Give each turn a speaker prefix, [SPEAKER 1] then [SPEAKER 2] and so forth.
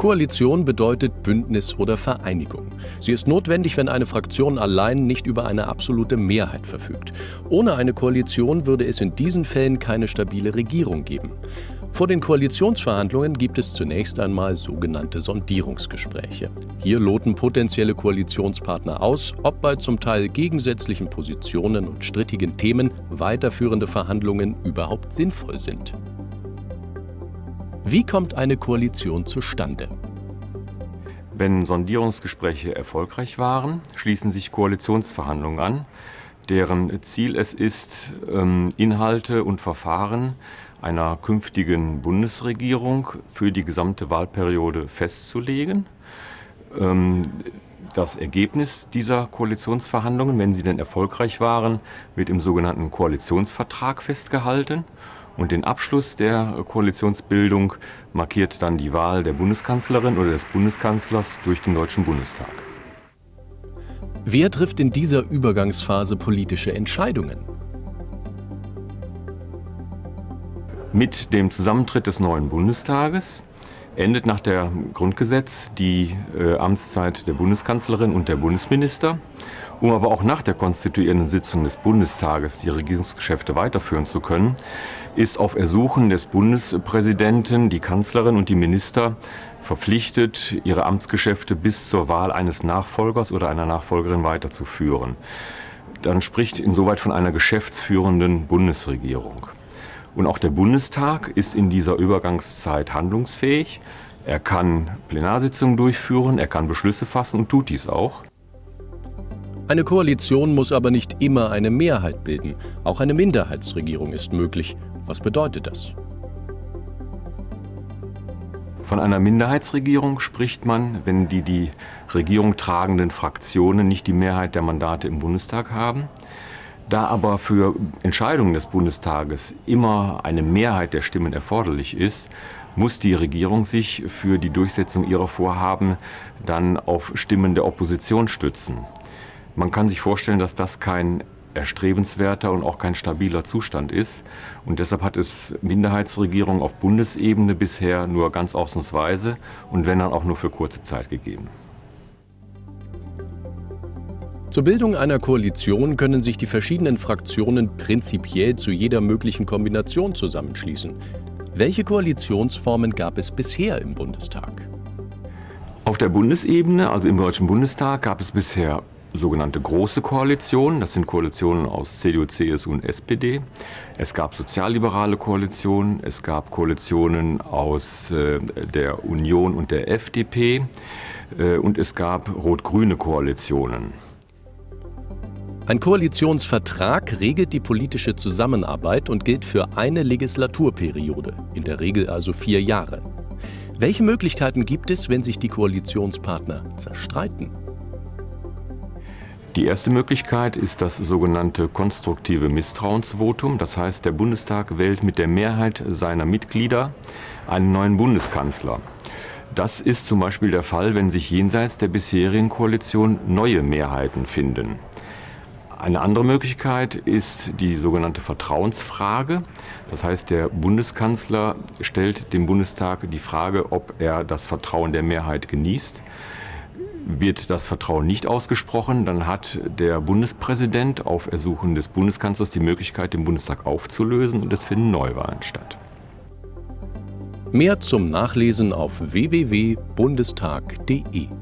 [SPEAKER 1] Koalition bedeutet Bündnis oder Vereinigung. Sie ist notwendig, wenn eine Fraktion allein nicht über eine absolute Mehrheit verfügt. Ohne eine Koalition würde es in diesen Fällen keine stabile Regierung geben. Vor den Koalitionsverhandlungen gibt es zunächst einmal sogenannte Sondierungsgespräche. Hier loten potenzielle Koalitionspartner aus, ob bei zum Teil gegensätzlichen Positionen und strittigen Themen weiterführende Verhandlungen überhaupt sinnvoll sind. Wie kommt eine Koalition zustande?
[SPEAKER 2] Wenn Sondierungsgespräche erfolgreich waren, schließen sich Koalitionsverhandlungen an, deren Ziel es ist, ähm, Inhalte und Verfahren einer künftigen Bundesregierung für die gesamte Wahlperiode festzulegen. Ähm, das Ergebnis dieser Koalitionsverhandlungen, wenn sie denn erfolgreich waren, wird im sogenannten Koalitionsvertrag festgehalten. Und den Abschluss der Koalitionsbildung markiert dann die Wahl der Bundeskanzlerin oder des Bundeskanzlers durch den Deutschen Bundestag.
[SPEAKER 1] Wer trifft in dieser Übergangsphase politische Entscheidungen?
[SPEAKER 2] Mit dem Zusammentritt des neuen Bundestages endet nach dem Grundgesetz die äh, Amtszeit der Bundeskanzlerin und der Bundesminister. Um aber auch nach der konstituierenden Sitzung des Bundestages die Regierungsgeschäfte weiterführen zu können, ist auf Ersuchen des Bundespräsidenten die Kanzlerin und die Minister verpflichtet, ihre Amtsgeschäfte bis zur Wahl eines Nachfolgers oder einer Nachfolgerin weiterzuführen. Dann spricht insoweit von einer geschäftsführenden Bundesregierung. Und auch der Bundestag ist in dieser Übergangszeit handlungsfähig. Er kann Plenarsitzungen durchführen, er kann Beschlüsse fassen und tut dies auch.
[SPEAKER 1] Eine Koalition muss aber nicht immer eine Mehrheit bilden. Auch eine Minderheitsregierung ist möglich. Was bedeutet das?
[SPEAKER 2] Von einer Minderheitsregierung spricht man, wenn die die Regierung tragenden Fraktionen nicht die Mehrheit der Mandate im Bundestag haben. Da aber für Entscheidungen des Bundestages immer eine Mehrheit der Stimmen erforderlich ist, muss die Regierung sich für die Durchsetzung ihrer Vorhaben dann auf Stimmen der Opposition stützen. Man kann sich vorstellen, dass das kein erstrebenswerter und auch kein stabiler Zustand ist. Und deshalb hat es Minderheitsregierungen auf Bundesebene bisher nur ganz ausnahmsweise und wenn dann auch nur für kurze Zeit gegeben.
[SPEAKER 1] Zur Bildung einer Koalition können sich die verschiedenen Fraktionen prinzipiell zu jeder möglichen Kombination zusammenschließen. Welche Koalitionsformen gab es bisher im Bundestag?
[SPEAKER 2] Auf der Bundesebene, also im Deutschen Bundestag, gab es bisher sogenannte große Koalitionen. Das sind Koalitionen aus CDU, CSU und SPD. Es gab sozialliberale Koalitionen, es gab Koalitionen aus äh, der Union und der FDP äh, und es gab rot-grüne Koalitionen.
[SPEAKER 1] Ein Koalitionsvertrag regelt die politische Zusammenarbeit und gilt für eine Legislaturperiode, in der Regel also vier Jahre. Welche Möglichkeiten gibt es, wenn sich die Koalitionspartner zerstreiten?
[SPEAKER 2] Die erste Möglichkeit ist das sogenannte konstruktive Misstrauensvotum. Das heißt, der Bundestag wählt mit der Mehrheit seiner Mitglieder einen neuen Bundeskanzler. Das ist zum Beispiel der Fall, wenn sich jenseits der bisherigen Koalition neue Mehrheiten finden. Eine andere Möglichkeit ist die sogenannte Vertrauensfrage. Das heißt, der Bundeskanzler stellt dem Bundestag die Frage, ob er das Vertrauen der Mehrheit genießt. Wird das Vertrauen nicht ausgesprochen, dann hat der Bundespräsident auf Ersuchen des Bundeskanzlers die Möglichkeit, den Bundestag aufzulösen und es finden Neuwahlen statt.
[SPEAKER 1] Mehr zum Nachlesen auf www.bundestag.de